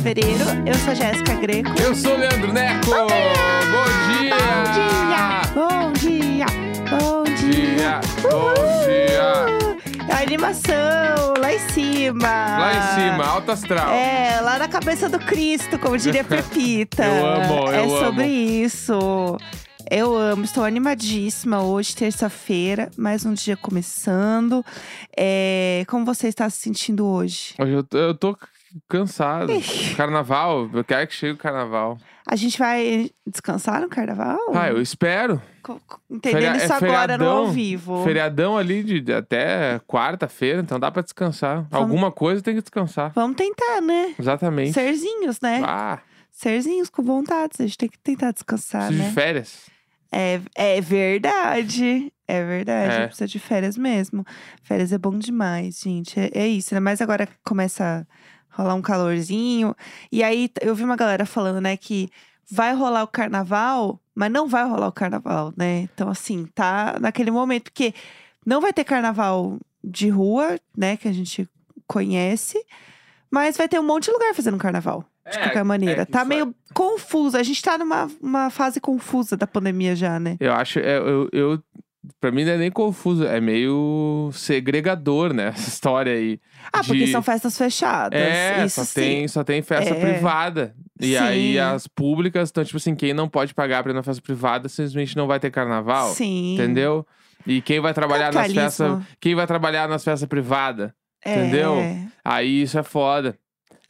terça-feira, 22 de fevereiro. Eu sou Jéssica Greco. Eu sou Leandro Neco. Bom dia! Bom dia! Bom dia! Dia, bom dia! A animação lá em cima. Lá em cima, alto astral. É, lá na cabeça do Cristo, como diria Pepita. Eu amo, eu É amo. sobre isso. Eu amo, estou animadíssima hoje, terça-feira, mais um dia começando. É, como você está se sentindo hoje? Hoje eu eu tô cansado. Carnaval, eu quero que chegue o carnaval. A gente vai descansar no carnaval? Ah, eu espero. Co- Entendendo Feria- isso é agora no ao feriadão. vivo. Feriadão ali de, de até quarta-feira, então dá pra descansar. Alguma coisa tem que descansar. Vamos tentar, né? Exatamente. Serzinhos, né? Ah, Serzinhos com vontade. A gente tem que tentar descansar, preciso de né? férias. É, é verdade. É verdade. É. Precisa de férias mesmo. Férias é bom demais, gente. É, é isso. Ainda mais agora que começa rolar um calorzinho. E aí, eu vi uma galera falando, né, que vai rolar o carnaval, mas não vai rolar o carnaval, né? Então, assim, tá naquele momento. Porque não vai ter carnaval de rua, né, que a gente conhece. Mas vai ter um monte de lugar fazendo carnaval. De É, qualquer maneira. é que tá isso meio confuso. A gente tá numa uma fase confusa da pandemia já, né? Eu acho, é, eu, eu, pra mim não é nem confuso, é meio segregador, né? Essa história aí. Ah, porque de- são festas fechadas. É, Isso só sim. tem, só tem festa É. privada. E Sim. aí as públicas estão, tipo assim, quem não pode pagar pra ir na festa privada, simplesmente não vai ter carnaval. Sim. Entendeu? E quem vai trabalhar nas festas. Quem vai trabalhar nas festas privadas? É. entendeu? Aí isso é foda.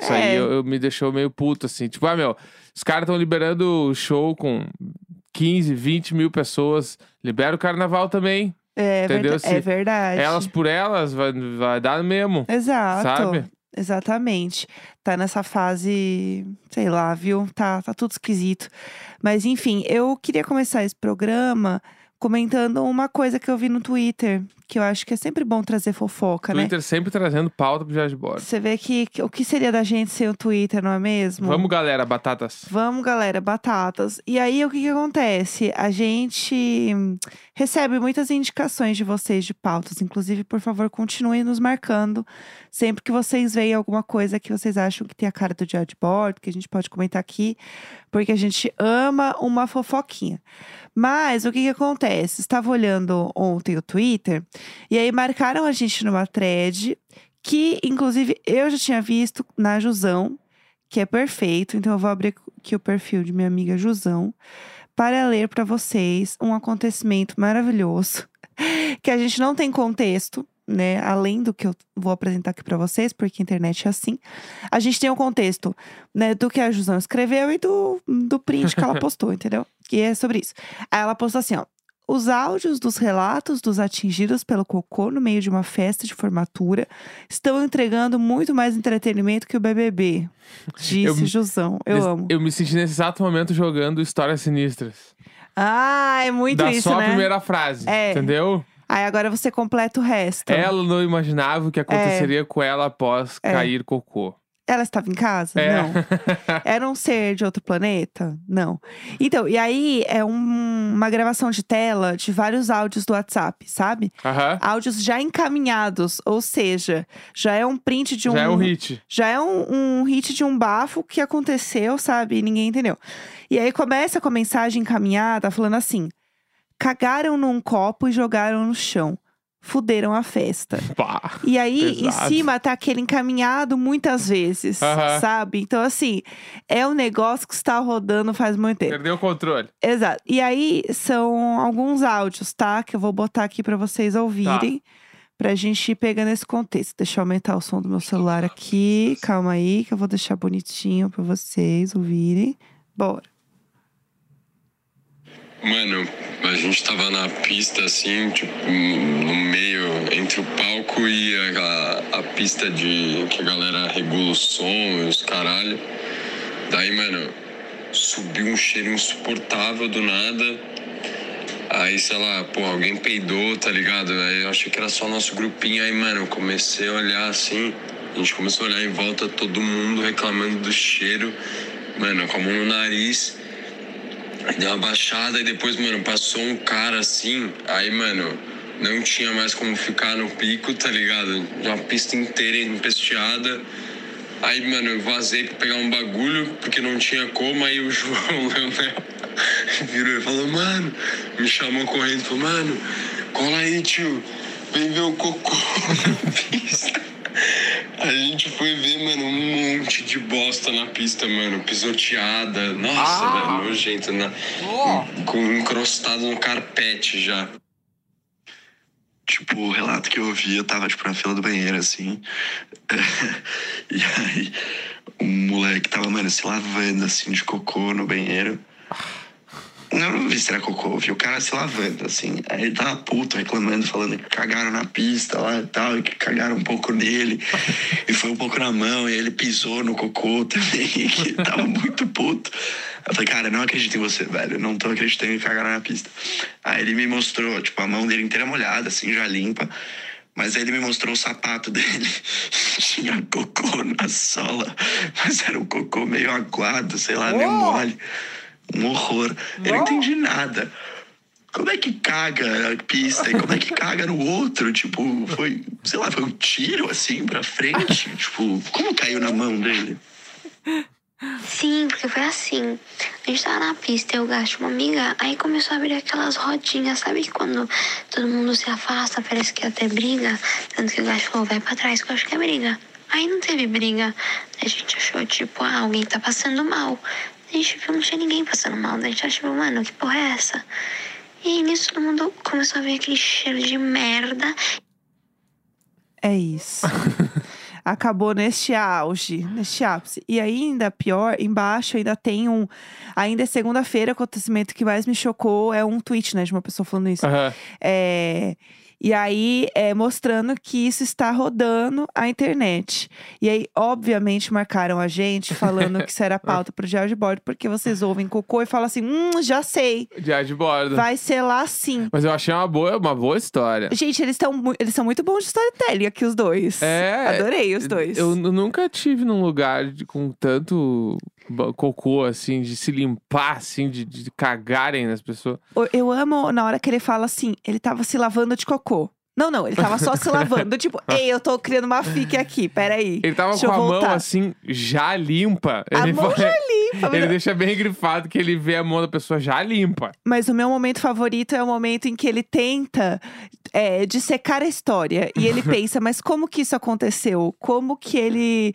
Isso aí É. eu, eu me deixou meio puto, assim. Tipo, ah, meu, os caras estão liberando show com 15, 20 mil pessoas. Libera o carnaval também. É, Entendeu? verda- Se é verdade. Elas por elas, vai, vai dar mesmo. Exato. sabe? Exatamente. Tá nessa fase, sei lá, viu? Tá, tá tudo esquisito. Mas enfim, eu queria começar esse programa comentando uma coisa que eu vi no Twitter, que eu acho que é sempre bom trazer fofoca, né? Twitter sempre trazendo pauta pro de Bordo. Você vê que, o que seria da gente sem o Twitter, não é mesmo? Vamos, galera, batatas. Vamos, galera, batatas. E aí, o que que acontece? A gente recebe muitas indicações de vocês de pautas. Inclusive, por favor, continuem nos marcando. Sempre que vocês veem alguma coisa que vocês acham que tem a cara do de bordo, que a gente pode comentar aqui, porque a gente ama uma fofoquinha. Mas o que que acontece? Estava olhando ontem o Twitter e aí marcaram a gente numa thread que, inclusive, eu já tinha visto na Jusão, que é perfeito. Então eu vou abrir aqui o perfil de minha amiga Jusão para ler para vocês um acontecimento maravilhoso que a gente não tem contexto, né? Além do que eu vou apresentar aqui para vocês, porque a internet é assim. A gente tem o contexto, né, do que a Jusão escreveu e do, do print que ela postou, entendeu? Que é sobre isso. Aí ela postou assim, ó. Os áudios dos relatos dos atingidos pelo cocô no meio de uma festa de formatura estão entregando muito mais entretenimento que o BBB. Disse Eu Jusão. Eu Nesse- amo. Eu me senti nesse exato momento jogando Histórias Sinistras. Ah, é muito da isso, só né? a primeira frase, É. entendeu? Aí agora você completa o resto. Ela não imaginava o que aconteceria com ela após É. cair cocô. Ela estava em casa? É. Não. Era um ser de outro planeta? Não. Então, e aí é um- uma gravação de tela de vários áudios do WhatsApp, sabe? Aham. Áudios já encaminhados, ou seja, já é um print de um. Já é um hit. Já é um, um hit de um bafo que aconteceu, sabe? E ninguém entendeu. E aí começa com a mensagem encaminhada falando assim: cagaram num copo e jogaram no chão. Fuderam a festa. Pá. E aí, em Pesado. cima, tá aquele encaminhado muitas vezes, Aham. sabe? Então, assim, é um negócio que está rodando faz muito tempo. Perdeu o controle. Exato. E aí, são alguns áudios, tá? Que eu vou botar aqui pra vocês ouvirem. Pra gente ir pegando esse contexto. Deixa eu aumentar o som do meu celular aqui. Calma aí, que eu vou deixar bonitinho pra vocês ouvirem. Bora. Mano, a gente tava na pista assim, tipo, no meio, entre o palco e a, a pista de que a galera regula o som e os caralho. Daí, mano, subiu um cheiro insuportável do nada. Aí, sei lá, pô, alguém peidou, tá ligado? Aí eu achei que era só nosso grupinho. Aí, mano, eu comecei a olhar assim. A gente começou a olhar em volta, todo mundo reclamando do cheiro. Mano, com a mão no nariz. Deu uma baixada e depois, mano, passou um cara assim. Aí, mano, não tinha mais como ficar no pico, tá ligado? Uma pista inteira empesteada. Aí, mano, eu vazei pra pegar um bagulho, porque não tinha como, aí o João Leonel virou e falou, mano, me chamou correndo, falou, mano, cola aí, tio, vem ver o cocô na pista. A gente foi ver, mano, um monte de bosta na pista, mano, pisoteada. Nossa, Ah. velho, nojento, né? Com encrostado no carpete já. Tipo, o relato que eu ouvi, eu tava, tipo, na fila do banheiro, assim. e aí, um moleque tava, mano, se lavando, assim, de cocô no banheiro. Eu não vi se era cocô, eu vi o cara se lavando, assim. Aí ele tava puto, reclamando, falando que cagaram na pista lá e tal, e que cagaram um pouco nele. e foi um pouco na mão, e ele pisou no cocô também, que tava muito puto. Eu falei, cara, eu não acredito em você, velho. Eu não tô acreditando que cagaram na pista. Aí ele me mostrou, tipo, a mão dele inteira molhada, assim, já limpa. Mas aí ele me mostrou o sapato dele. Tinha cocô na sola. Mas era um cocô meio aguado, sei lá, meio Uou! mole. Um horror. Eu não entendi nada. Como é que caga a pista e como é que caga no outro? Tipo, foi, sei lá, foi um tiro assim pra frente? tipo, como caiu na mão dele? Sim, porque foi assim. A gente tava na pista, eu gasto uma amiga, aí começou a abrir aquelas rodinhas, sabe que quando todo mundo se afasta, parece que ia ter briga. Tanto que o gasto falou, vai pra trás, que eu acho que é briga. Aí não teve briga. A gente achou, tipo, ah, alguém tá passando mal. A gente viu, não tinha ninguém passando mal. Daí a gente achou, mano, que porra é essa? E nisso todo mundo começou a ver aquele cheiro de merda. É isso. Acabou neste auge, neste ápice. E ainda pior, embaixo ainda tem um. Ainda é segunda-feira, o acontecimento que mais me chocou é um tweet, né, de uma pessoa falando isso. Aham. É, e aí, é, mostrando que isso está rodando a internet. E aí, obviamente, marcaram a gente falando que isso era pauta pro diário de bordo, porque vocês ouvem cocô e falam assim: hum, já sei, Diário de bordo. vai ser lá sim. Mas eu achei uma boa, uma boa história. Gente, eles, tão, eles são muito bons de storytelling aqui, os dois. É, Adorei os dois. Eu nunca tive num lugar de- com tanto cocô, assim, de se limpar, assim, de, de cagarem nas pessoas. Eu- amo na hora que ele fala assim, ele tava se lavando de cocô. Não, não, ele tava só se lavando. Tipo, ei, eu tô criando uma fique aqui, peraí. Ele tava com a mão, voltar. assim, já limpa. A ele mão já limpa. Ele deixa bem grifado que ele vê a mão da pessoa já limpa. Mas o meu momento favorito é o momento em que ele tenta é, dissecar a história. E ele pensa, mas como que isso aconteceu? Como que ele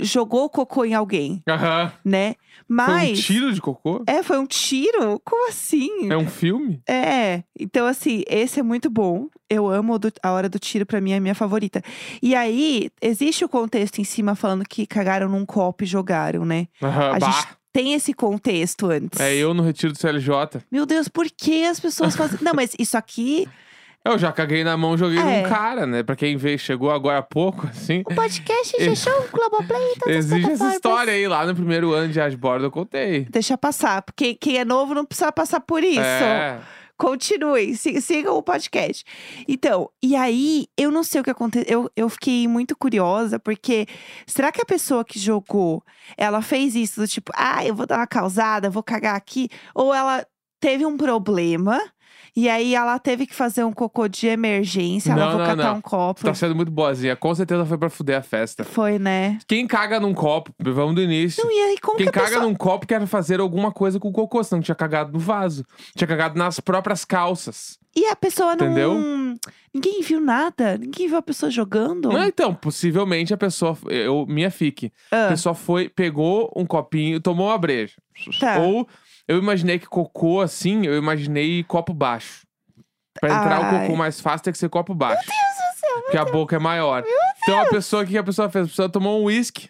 jogou cocô em alguém, Aham. né? Foi um Mas. tiro de cocô? É, foi um tiro? Como assim? É um filme? É, então assim, esse é muito bom. Eu amo o do- a hora do tiro, pra mim é a minha favorita. E aí, existe o contexto em cima falando que cagaram num copo e jogaram, né? Aham. A bah. gente tem esse contexto antes. É eu no retiro do CLJ. Meu Deus, por que as pessoas fazem. Não, mas isso aqui. Eu já caguei na mão, joguei É. num cara, né? Pra quem veio, chegou agora há pouco, assim. O podcast G-Show, Globoplay, todas as Existe essa plataformas. história aí, lá no primeiro ano de Asbordo eu contei. Deixa passar, porque quem é novo não precisa passar por isso. É. Continuem, si- sigam o podcast. Então, e aí, eu não sei o que aconteceu. Eu, eu fiquei muito curiosa, porque será que a pessoa que jogou, ela fez isso do tipo, ah, eu vou dar uma causada, vou cagar aqui? Ou ela teve um problema, e aí ela teve que fazer um cocô de emergência, ela Não, vou não, catar não. um copo. Tá sendo muito boazinha. Com certeza foi pra fuder a festa. Foi, né? Quem caga num copo, vamos do início. Não, e aí, como Quem que a caga pessoa... num copo quer fazer alguma coisa com o cocô, senão tinha cagado no vaso. Tinha cagado nas próprias calças. E a pessoa não. Entendeu? Ninguém viu nada. Ninguém viu a pessoa jogando. Não, então, possivelmente a pessoa. Eu, minha fique. A Ah, pessoa foi, pegou um copinho, tomou uma breja. Tá. Ou eu imaginei que cocô assim, eu imaginei copo baixo. Pra entrar o Ai. cocô mais fácil tem que ser copo baixo. Meu Deus do céu. Porque a boca é maior. Então a pessoa, o que que a pessoa fez? A pessoa tomou um uísque,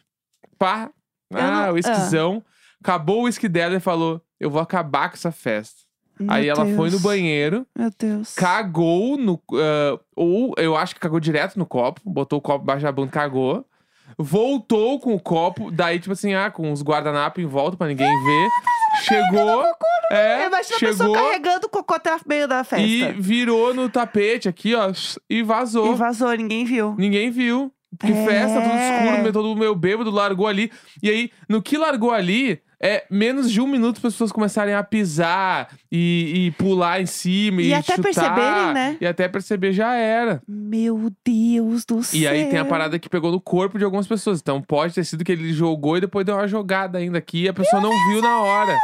pá. Ah, não- uísquezão. Acabou o uísque dela e falou: Eu vou acabar com essa festa. meu Aí ela foi no Deus. banheiro, Meu Deus. cagou no. ah, ou eu acho que cagou direto no copo, botou o copo embaixo da bunda, cagou. Voltou com o copo, daí, tipo assim, ah, com os guardanapos em volta pra ninguém ver. Chegou. É, Imagina a chegou pessoa carregando o cocô até o meio da festa. e virou no tapete aqui, ó, e vazou. E vazou, ninguém viu. Ninguém viu. Porque É. festa, tudo escuro, todo meio bêbado, largou ali. E aí, no que largou ali, é menos de um minuto para as pessoas começarem a pisar e, e pular em cima e, E até chutar, perceberem, né? E até perceber já era. Meu Deus do céu. E aí tem a parada que pegou no corpo de algumas pessoas. Então pode ter sido que ele jogou e depois deu uma jogada ainda aqui e a pessoa não viu na hora.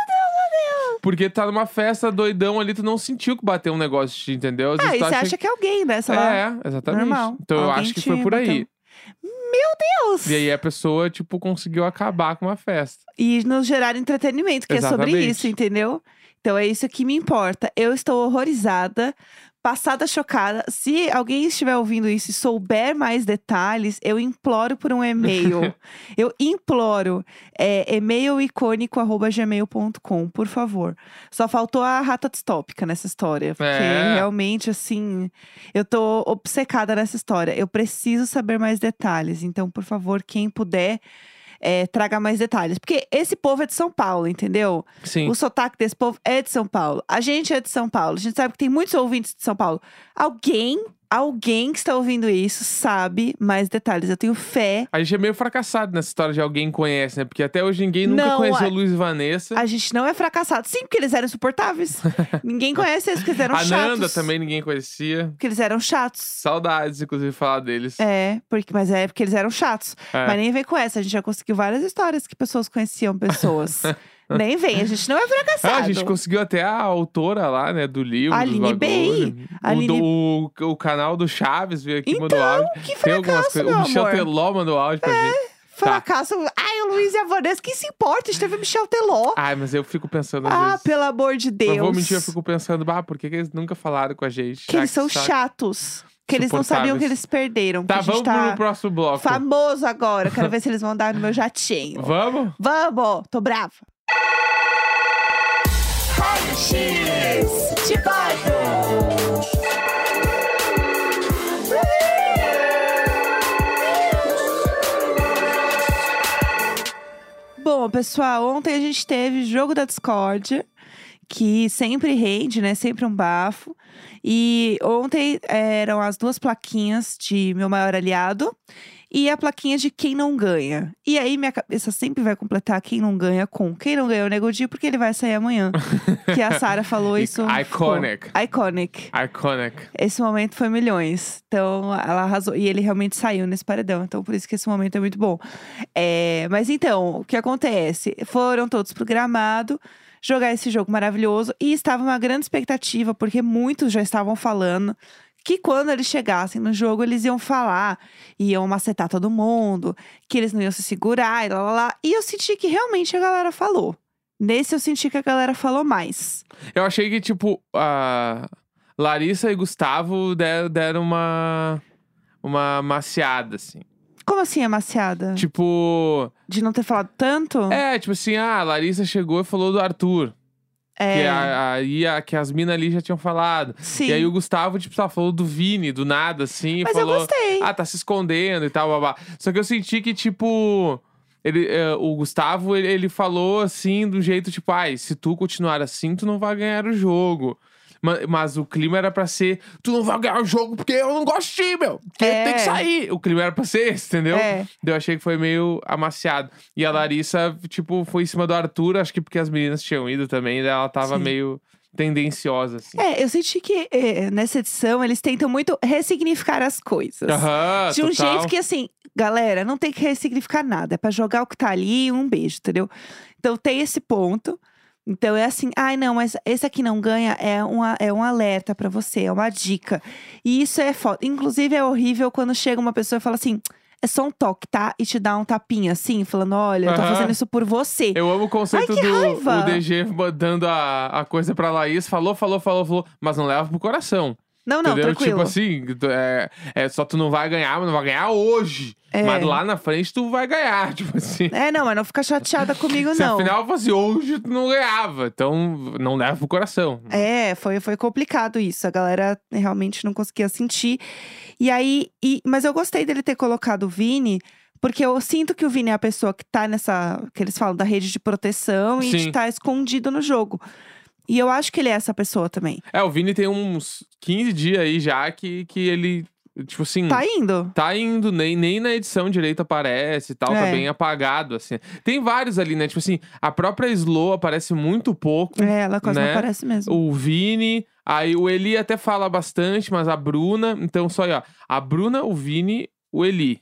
Porque tá numa festa doidão ali, tu não sentiu que bateu um negócio, entendeu? Às Ah, e você acha acha que é alguém, né? Sei lá. É, exatamente. Normal. Então eu Alguém acho que foi por aí. Meu Deus! E aí a pessoa, tipo, conseguiu acabar com uma festa. E nos gerar entretenimento, que é sobre Exatamente. isso, entendeu? Então é isso que me importa. Eu estou horrorizada, passada chocada. Se alguém estiver ouvindo isso e souber mais detalhes, eu imploro por um e-mail. eu imploro. É e-mailicônico.gmail.com, por favor. Só faltou a rata distópica nessa história. Porque É. realmente, assim, eu tô obcecada nessa história. Eu preciso saber mais detalhes. Então, por favor, quem puder. É, traga mais detalhes. Porque esse povo é de São Paulo, entendeu? Sim. O sotaque desse povo é de São Paulo. A gente é de São Paulo. A gente sabe que tem muitos ouvintes de São Paulo. Alguém, alguém que está ouvindo isso sabe mais detalhes. Eu tenho fé. A gente é meio fracassado nessa história de alguém conhece, né? Porque até hoje ninguém nunca Não, conheceu a- Luiz e Vanessa. A gente não é fracassado. Sim, porque eles eram insuportáveis. Ninguém conhece eles, porque eles eram A chatos. Nanda também ninguém conhecia. Porque eles eram chatos. Saudades, inclusive, falar deles. É, porque, mas é porque eles eram chatos. É. Mas nem vem com essa. A gente já conseguiu várias histórias que pessoas conheciam pessoas. nem vem. A gente não é fracassado. Ah, a gente conseguiu até a autora lá, né, do livro. Aline. Bey. O, Aline- do- o, o canal do Chaves veio aqui e mandou Então, áudio. que Tem algumas fracasso, coisas. meu O Michel amor. É. Teló mandou áudio pra gente. Tá. Fracasso. Ai, o Luiz e a Vanessa, quem se importa? A gente teve o Michel Teló. Ai, mas eu fico pensando Ah, vezes. pelo amor de Deus. Não vou mentir, eu fico pensando, bah, por que, que eles nunca falaram com a gente? Que eles são saco. chatos. Que eles não sabiam que eles perderam. Tá, vamos tá pro próximo bloco. famoso agora. Quero ver se eles vão dar no meu jatinho. Vamos? Vamos! Tô brava. Bom, pessoal, ontem a gente teve jogo da Discord, que sempre rende, né? Sempre um bafo. E ontem eram as duas plaquinhas de meu maior aliado e a plaquinha de quem não ganha. E aí minha cabeça sempre vai completar quem não ganha com quem não ganha o Nego Di, porque ele vai sair amanhã. que a Sara falou isso. Iconic. Iconic. Iconic. Esse momento foi milhões. Então, ela arrasou. E ele realmente saiu nesse paredão. Então, por isso que esse momento é muito bom. É, mas então, o que acontece? Foram todos pro gramado jogar esse jogo maravilhoso. E estava uma grande expectativa, porque muitos já estavam falando que quando eles chegassem no jogo, eles iam falar, iam macetar todo mundo, que eles não iam se segurar e lá, lá, lá. E eu senti que realmente a galera falou. Nesse eu senti que a galera falou mais. Eu achei que, tipo, a Larissa e Gustavo der- deram uma. Uma maciada, assim. Como assim, amaciada? Tipo. De não ter falado tanto? É, tipo assim, ah, a Larissa chegou e falou do Arthur. É, Que, a, aí a- que as minas ali já tinham falado. sim. E aí o Gustavo, tipo, só falou do Vini, do nada, assim. Mas eu falou, gostei. Ah, tá se escondendo e tal, babá. Só que eu senti que, tipo. Ele, é, o Gustavo, ele, ele falou assim, do jeito tipo, ai, se tu continuar assim, tu não vai ganhar o jogo. Ma- Mas, o clima era pra ser, tu não vai ganhar o jogo porque eu não gosto de ti, meu. Porque É. tem que sair. O clima era pra ser esse, entendeu? É. Eu achei que foi meio amaciado. E a Larissa, tipo, foi em cima do Arthur, acho que porque as meninas tinham ido também, daí ela tava Sim. meio tendenciosa, assim. É, eu senti que é, nessa edição eles tentam muito ressignificar as coisas. Aham, de um total. jeito que, assim, galera, não tem que ressignificar nada. É pra jogar o que tá ali e um beijo, entendeu? Então tem esse ponto. Então é assim, ai não, mas esse aqui não ganha, é, uma, é um alerta pra você, é uma dica. E isso é foda. Inclusive é horrível quando chega uma pessoa e fala assim. É só um toque, tá? E te dá um tapinha assim, falando: olha, eu tô fazendo isso por você. Eu amo o conceito Ai, do o DG mandando a, a coisa pra Laís. Falou, falou, falou, falou. Mas não leva pro coração. Não, não, entendeu? tranquilo. Tipo assim, é, é só tu não vai ganhar, mas não vai ganhar hoje. É. Mas lá na frente tu vai ganhar. Tipo assim. É, não, mas não fica chateada comigo, Se não. afinal fosse hoje, tu não ganhava. Então não leva pro coração. É, foi, foi complicado isso. A galera realmente não conseguia sentir. E aí, e- mas eu gostei dele ter colocado o Vini, porque eu sinto que o Vini é a pessoa que tá nessa. que eles falam da rede de proteção e de Sim. estar escondido no jogo. E eu acho que ele é essa pessoa também. É, o Vini tem uns 15 dias aí já que, que ele Tipo assim. Tá indo. Tá indo, nem, nem na edição direito aparece e tal, tá É. bem apagado, assim. Tem vários ali, né? Tipo assim, a própria Slow aparece muito pouco. É, ela quase Né? não aparece mesmo. O Vini, aí o Eli até fala bastante, mas a Bruna. Então, só aí, ó. A Bruna, o Vini, o Eli.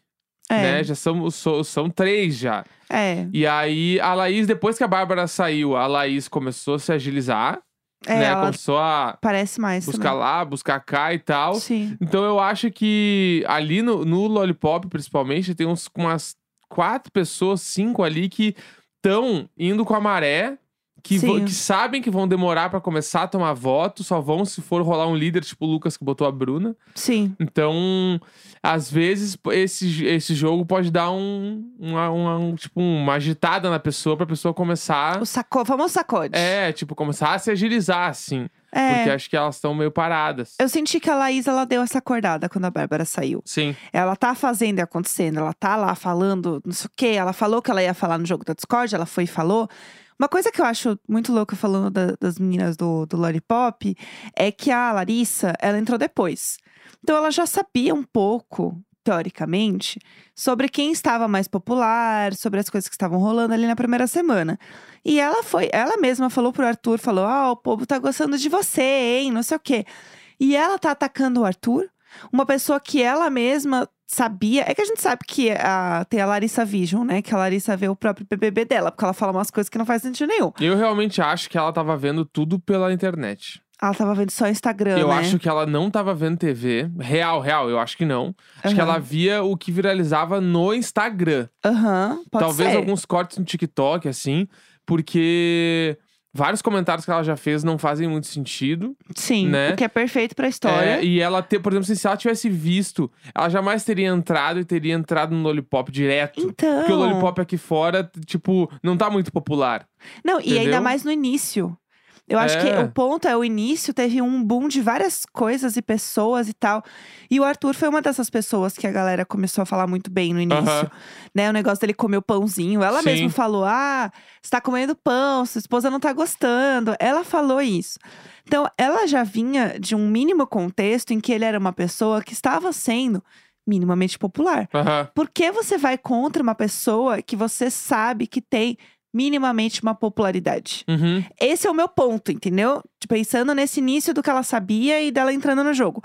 é, Né? Já são, so- são três já. é. E aí, a Laís, depois que a Bárbara saiu, a Laís começou a se agilizar, É, né? Começou a aparece mais buscar também. lá, buscar cá e tal. Sim. Então eu acho que ali no, no Lollipop, principalmente, tem uns, umas quatro pessoas, cinco ali que estão indo com a maré. Que, Sim. que sabem que vão demorar pra começar a tomar voto, só vão se for rolar um líder, tipo o Lucas que botou a Bruna. Sim. Então, às vezes, esse, esse jogo pode dar um, uma, uma- um, tipo, uma agitada na pessoa pra pessoa começar. O saco... famoso sacode. É, tipo, começar a se agilizar, assim. É. Porque acho que elas estão meio paradas. Eu senti que a Laís, ela deu essa acordada quando a Bárbara saiu. Sim. Ela tá fazendo e acontecendo, ela tá lá falando, não sei o quê. Ela falou que ela ia falar no jogo da Discord, ela foi e falou. Uma coisa que eu acho muito louca falando da- das meninas do, do Lollipop é que a Larissa, ela entrou depois. Então ela já sabia um pouco, teoricamente, sobre quem estava mais popular, sobre as coisas que estavam rolando ali na primeira semana. E ela foi, ela mesma falou pro Arthur, falou: "Ah, o povo tá gostando de você, hein, não sei o quê". E ela tá atacando o Arthur, uma pessoa que ela mesma sabia. É que a gente sabe que a, tem a Larissa Vision, né? Que a Larissa vê o próprio BBB dela, porque ela fala umas coisas que não faz sentido nenhum. Eu realmente acho que ela tava vendo tudo pela internet. Ela tava vendo só Instagram, Eu né? acho que ela não tava vendo TV. Real, real, eu acho que não. Acho que Aham. ela via o que viralizava no Instagram. Aham, pode Talvez ser. alguns cortes no TikTok, assim. Porque vários comentários que ela já fez não fazem muito sentido. Sim, né? o que é perfeito pra história. É, e ela ter, por exemplo, se ela tivesse visto, ela jamais teria entrado e teria entrado no Lollipop direto. Então. Porque o Lollipop aqui fora, tipo, não tá muito popular. Não, e ainda Entendeu? mais no início. Eu acho que É. o ponto é o início teve um boom de várias coisas e pessoas e tal. E o Arthur foi uma dessas pessoas que a galera começou a falar muito bem no início. Né? O negócio dele comer o pãozinho. Ela Sim. mesma falou: Ah, você tá comendo pão, sua esposa não tá gostando. Ela falou isso. Então, ela já vinha de um mínimo contexto em que ele era uma pessoa que estava sendo minimamente popular. Aham. Por que você vai contra uma pessoa que você sabe que tem minimamente uma popularidade? Uhum. Esse é o meu ponto, entendeu? Pensando nesse início do que ela sabia e dela entrando no jogo.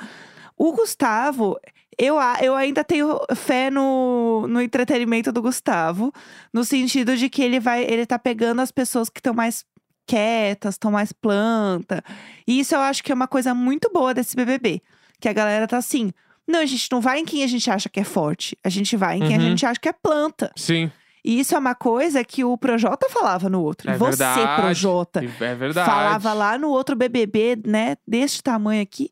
O Gustavo, eu, a- eu ainda tenho fé no, no entretenimento do Gustavo, no sentido de que ele vai, ele tá pegando as pessoas que estão mais quietas, estão mais planta. E isso eu acho que é uma coisa muito boa desse BBB, que a galera tá assim, não, a gente não vai em quem a gente acha que é forte, a gente vai em quem a Uhum. gente acha que é planta. Sim, E isso é uma coisa que o Projota falava no outro. é você, verdade. Projota, É verdade. falava lá no outro BBB, né, deste tamanho aqui.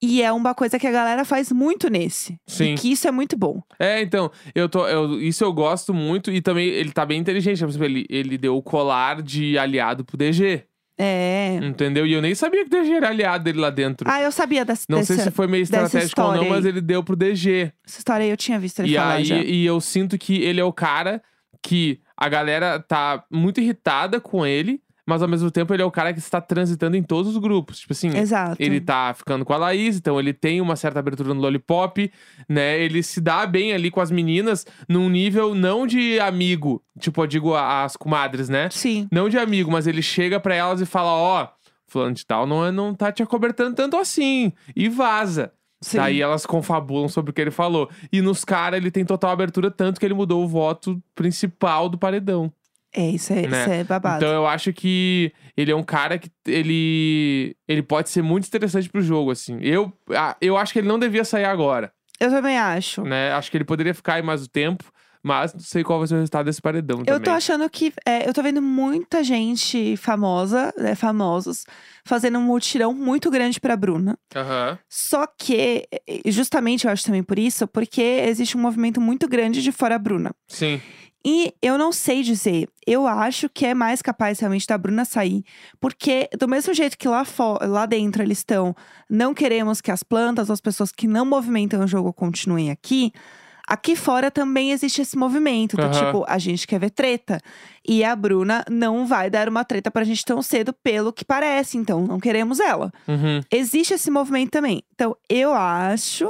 E é uma coisa que a galera faz muito nesse. Sim. E que isso é muito bom. É, então, eu tô, eu- isso eu gosto muito e também ele tá bem inteligente. Por exemplo, ele, ele deu o colar de aliado pro DG, É. entendeu? E eu nem sabia que o DG era aliado dele lá dentro. Ah, eu sabia dessa, não dessa, sei se foi meio estratégico ou não, história mas aí. ele deu pro DG. essa história aí eu tinha visto ele E falar aí, já. e eu sinto que ele é o cara que a galera tá muito irritada com ele, mas ao mesmo tempo ele é o cara que está transitando em todos os grupos. Tipo assim, Exato. ele tá ficando com a Laís, então ele tem uma certa abertura no Lollipop, né? Ele se dá bem ali com as meninas num nível não de amigo, tipo, eu digo as comadres, né? Sim. Não de amigo, mas ele chega pra elas e fala: Ó, fulano de tal não, é- não tá te acobertando tanto assim. E vaza. Sim. Daí elas confabulam sobre o que ele falou. E nos caras ele tem total abertura, tanto que ele mudou o voto principal do paredão. É, isso é, né? isso é babado. Então eu acho que ele é um cara que ele ele pode ser muito interessante pro jogo, assim. Eu, eu acho que ele não devia sair agora, Eu também acho. né? Acho que ele poderia ficar aí mais o tempo, mas não sei qual vai ser o resultado desse paredão Eu também. tô achando que. é, eu tô vendo muita gente famosa, né, famosos, fazendo um mutirão muito grande pra Bruna. Aham. Só que, justamente eu acho também por isso, porque existe um movimento muito grande de fora Bruna. Sim. E eu não sei dizer, eu acho que é mais capaz realmente da Bruna sair, porque do mesmo jeito que lá, lá dentro eles estão, não queremos que as plantas, as pessoas que não movimentam o jogo continuem aqui. Aqui fora também existe esse movimento, do Aham. tipo, a gente quer ver treta. E a Bruna não vai dar uma treta pra gente tão cedo, pelo que parece, então não queremos ela Uhum. existe esse movimento também. Então, eu acho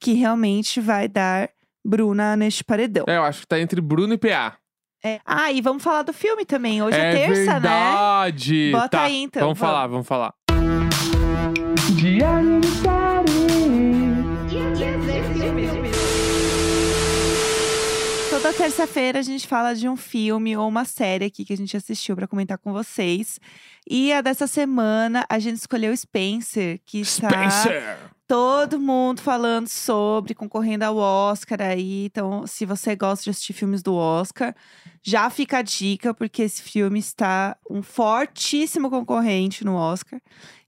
que realmente vai dar Bruna neste paredão. É, eu acho que tá entre Bruno e PA. É. Ah, e vamos falar do filme também. Hoje é, é terça, né? verdade. Bota tá. aí, então, Vamos vamos. falar, vamos falar. Toda terça-feira a gente fala de um filme ou uma série aqui que a gente assistiu pra comentar com vocês. E a dessa semana a gente escolheu Spencer, que está Spencer! Todo mundo falando sobre, concorrendo ao Oscar aí. Então, se você gosta de assistir filmes do Oscar, já fica a dica, porque esse filme está um fortíssimo concorrente no Oscar.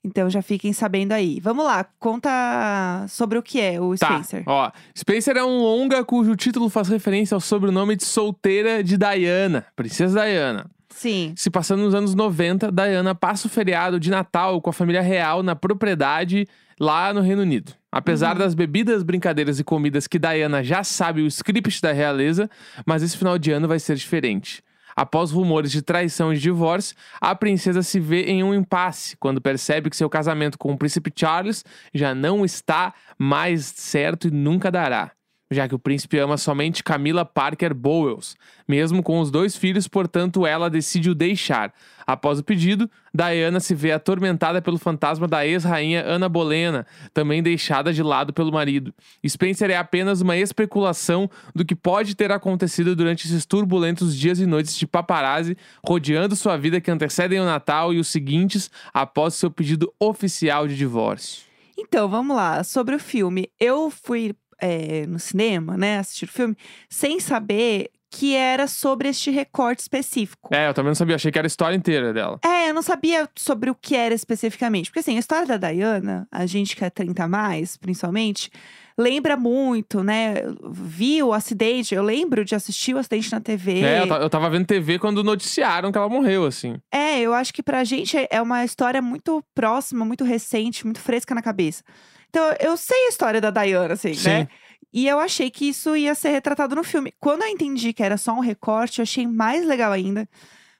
Então já fiquem sabendo aí. Vamos lá, conta sobre o que é o Tá, Spencer. ó. Spencer é um longa cujo título faz referência ao sobrenome de solteira de Diana, Princesa Diana. Sim. Se passando nos anos 90, Diana passa o feriado de Natal com a família real na propriedade lá no Reino Unido. Apesar Uhum. das bebidas, brincadeiras e comidas que Diana já sabe o script da realeza, mas esse final de ano vai ser diferente. Após rumores de traição e de divórcio, a princesa se vê em um impasse quando percebe que seu casamento com o príncipe Charles já não está mais certo e nunca dará. Já que o príncipe ama somente Camila Parker Bowles, mesmo com os dois filhos, portanto, ela decide o deixar. Após o pedido, Diana se vê atormentada pelo fantasma da ex-rainha Ana Bolena, também deixada de lado pelo marido. Spencer é apenas uma especulação do que pode ter acontecido durante esses turbulentos dias e noites de paparazzi, rodeando sua vida que antecedem o Natal e os seguintes após seu pedido oficial de divórcio. Então, vamos lá. Sobre o filme. Eu fui é, no cinema, né, assistir o filme, sem saber que era sobre este recorte específico. É, eu também não sabia, achei que era a história inteira dela. É, eu não sabia sobre o que era especificamente. Porque, assim, a história da Diana, a gente que é 30 a mais, principalmente, lembra muito, né? Viu o acidente, eu lembro de assistir o acidente na TV. É, eu, eu tava vendo TV quando noticiaram que ela morreu, assim. É, eu acho que pra gente é uma história muito próxima, muito recente, muito fresca na cabeça. Então, eu sei a história da Diana, assim, Sim. né? E eu achei que isso ia ser retratado no filme. Quando eu entendi que era só um recorte, eu achei mais legal ainda.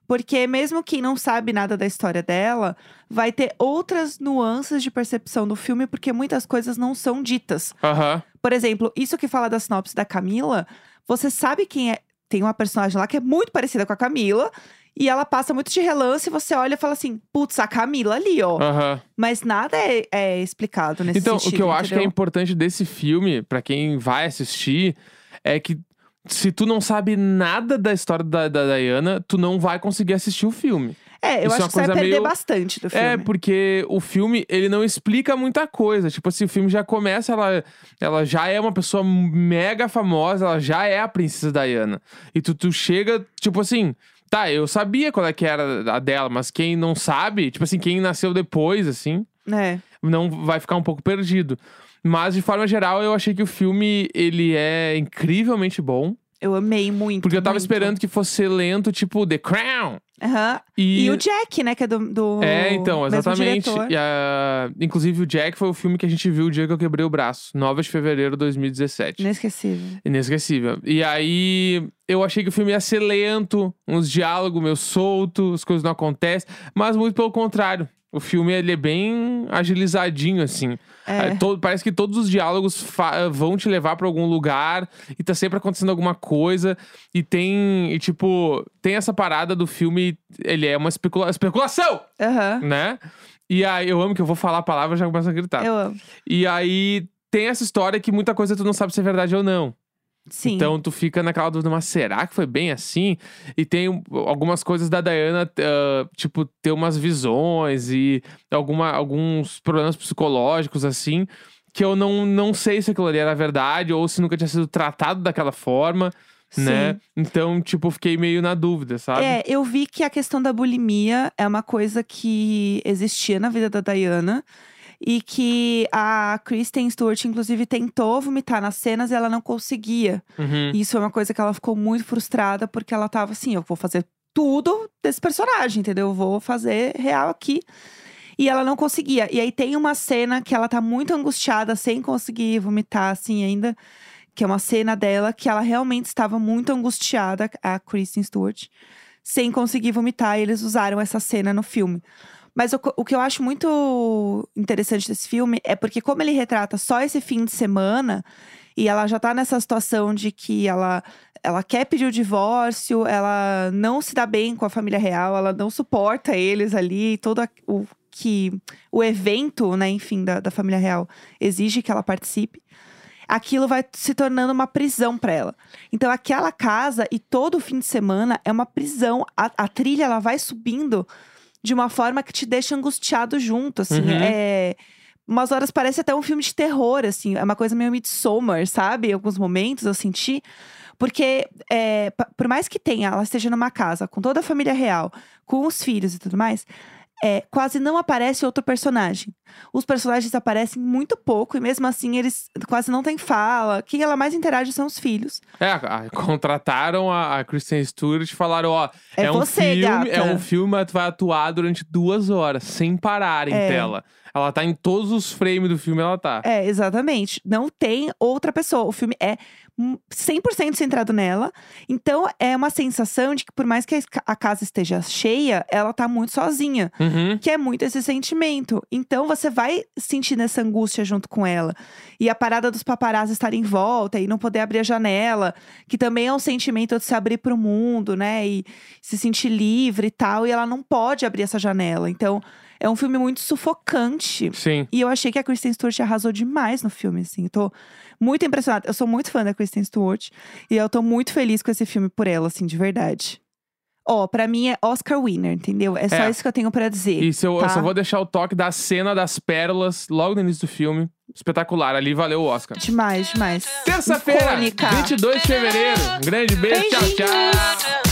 Porque mesmo quem não sabe nada da história dela, vai ter outras nuances de percepção do filme, porque muitas coisas não são ditas. Aham. Por exemplo, isso que fala da sinopse da Camila, você sabe quem é. Tem uma personagem lá que é muito parecida com a Camila. E ela passa muito de relance e você olha e fala assim: putz, a Camila ali, ó. Aham. Mas nada é, é explicado nesse Então, sentido. o que eu acho que é entendeu? importante desse filme, pra quem vai assistir, é que se tu não sabe nada da história da, da Diana, tu não vai conseguir assistir o filme. É, eu isso é acho uma que você vai perder meio- bastante do filme. É, porque o filme, ele não explica muita coisa. Tipo assim, o filme já começa, ela, ela já é uma pessoa mega famosa, ela já é a princesa Diana. E tu, tu chega, tipo assim, tá, eu sabia qual é que era a dela, mas quem não sabe, tipo assim, quem nasceu depois, assim, É. não vai ficar um pouco perdido. Mas, de forma geral, eu achei que o filme, ele é incrivelmente bom. Eu amei muito. Porque eu tava muito. esperando que fosse lento, tipo The Crown. Aham. E, E... o Jack, né? Que é do. do É, então, exatamente. E a- Inclusive, o Jack foi o filme que a gente viu o dia que eu quebrei o braço. 9 de fevereiro de 2017. Inesquecível. Inesquecível. E aí, eu achei que o filme ia ser lento, uns diálogos meio soltos, as coisas não acontecem. Mas muito pelo contrário. O filme, ele é bem agilizadinho, assim. É. É, todo- parece que todos os diálogos vão te levar pra algum lugar e tá sempre acontecendo alguma coisa. E tem, e, tipo, tem essa parada do filme, ele é uma especula- especulação, Aham. né? E aí, eu amo que eu vou falar a palavra e já começo a gritar. Eu amo. E aí, tem essa história que muita coisa tu não sabe se é verdade ou não. Sim. Então tu fica naquela dúvida, mas será que foi bem assim? E tem um- algumas coisas da Diana, ah, tipo, ter umas visões e alguma, alguns problemas psicológicos, assim, que eu não, não sei se aquilo ali era verdade ou se nunca tinha sido tratado daquela forma, né? Sim. Então, tipo, fiquei meio na dúvida, sabe? É, eu vi que a questão da bulimia é uma coisa que existia na vida da Diana. E que a Kristen Stewart, inclusive, tentou vomitar nas cenas e ela não conseguia. Uhum. Isso é uma coisa que ela ficou muito frustrada, porque ela tava assim: eu vou fazer tudo desse personagem, entendeu? Eu vou fazer real aqui. E ela não conseguia. E aí tem uma cena que ela tá muito angustiada, sem conseguir vomitar, assim, ainda. Que é uma cena dela que ela realmente estava muito angustiada, a Kristen Stewart, sem conseguir vomitar. E eles usaram essa cena no filme. Mas o, o que eu acho muito interessante desse filme é porque, como ele retrata só esse fim de semana, e ela já tá nessa situação de que ela, ela quer pedir o divórcio, ela não se dá bem com a família real, ela não suporta eles ali, todo o que o evento, né, enfim, da, da família real exige que ela participe. Aquilo vai se tornando uma prisão pra ela. Então, aquela casa e todo fim de semana é uma prisão. A, a trilha ela vai subindo de uma forma que te deixa angustiado junto, assim. Uhum. É, umas horas parece até um filme de terror, assim. É uma coisa meio Midsommar, sabe? Em alguns momentos eu senti. Porque, é, por mais que tenha, ela esteja numa casa com toda a família real, com os filhos e tudo mais, é, quase não aparece outro personagem. Os personagens aparecem muito pouco e mesmo assim eles quase não têm fala. Quem ela mais interage são os filhos. É, a- contrataram a, a Kristen Stewart e falaram, ó, É é, um você, filme, gata. é um filme, mas tu vai atuar durante duas horas, sem parar em É. tela. Ela tá em todos os frames do filme, ela tá. É, exatamente. Não tem outra pessoa. O filme é 100% centrado nela. Então, é uma sensação de que, por mais que a casa esteja cheia, ela tá muito sozinha. Uhum. Que é muito esse sentimento. Então, você vai sentir essa angústia junto com ela. E a parada dos paparazzi estarem em volta e não poder abrir a janela. Que também é um sentimento de se abrir pro mundo, né? E se sentir livre e tal. E ela não pode abrir essa janela. Então, é um filme muito sufocante. Sim. E eu achei que a Kristen Stewart arrasou demais no filme, assim. Eu tô muito impressionada. Eu sou muito fã da Kristen Stewart. E eu tô muito feliz com esse filme por ela, assim, de verdade. Ó, pra mim é Oscar winner, entendeu? É só É. isso que eu tenho pra dizer. Se eu, eu tá? só vou deixar o toque da cena das pérolas logo no início do filme. Espetacular, ali valeu o Oscar. Demais, demais. Terça-feira, Icônica. 22 de fevereiro. Um grande beijo, tchau, Beijinhos. tchau.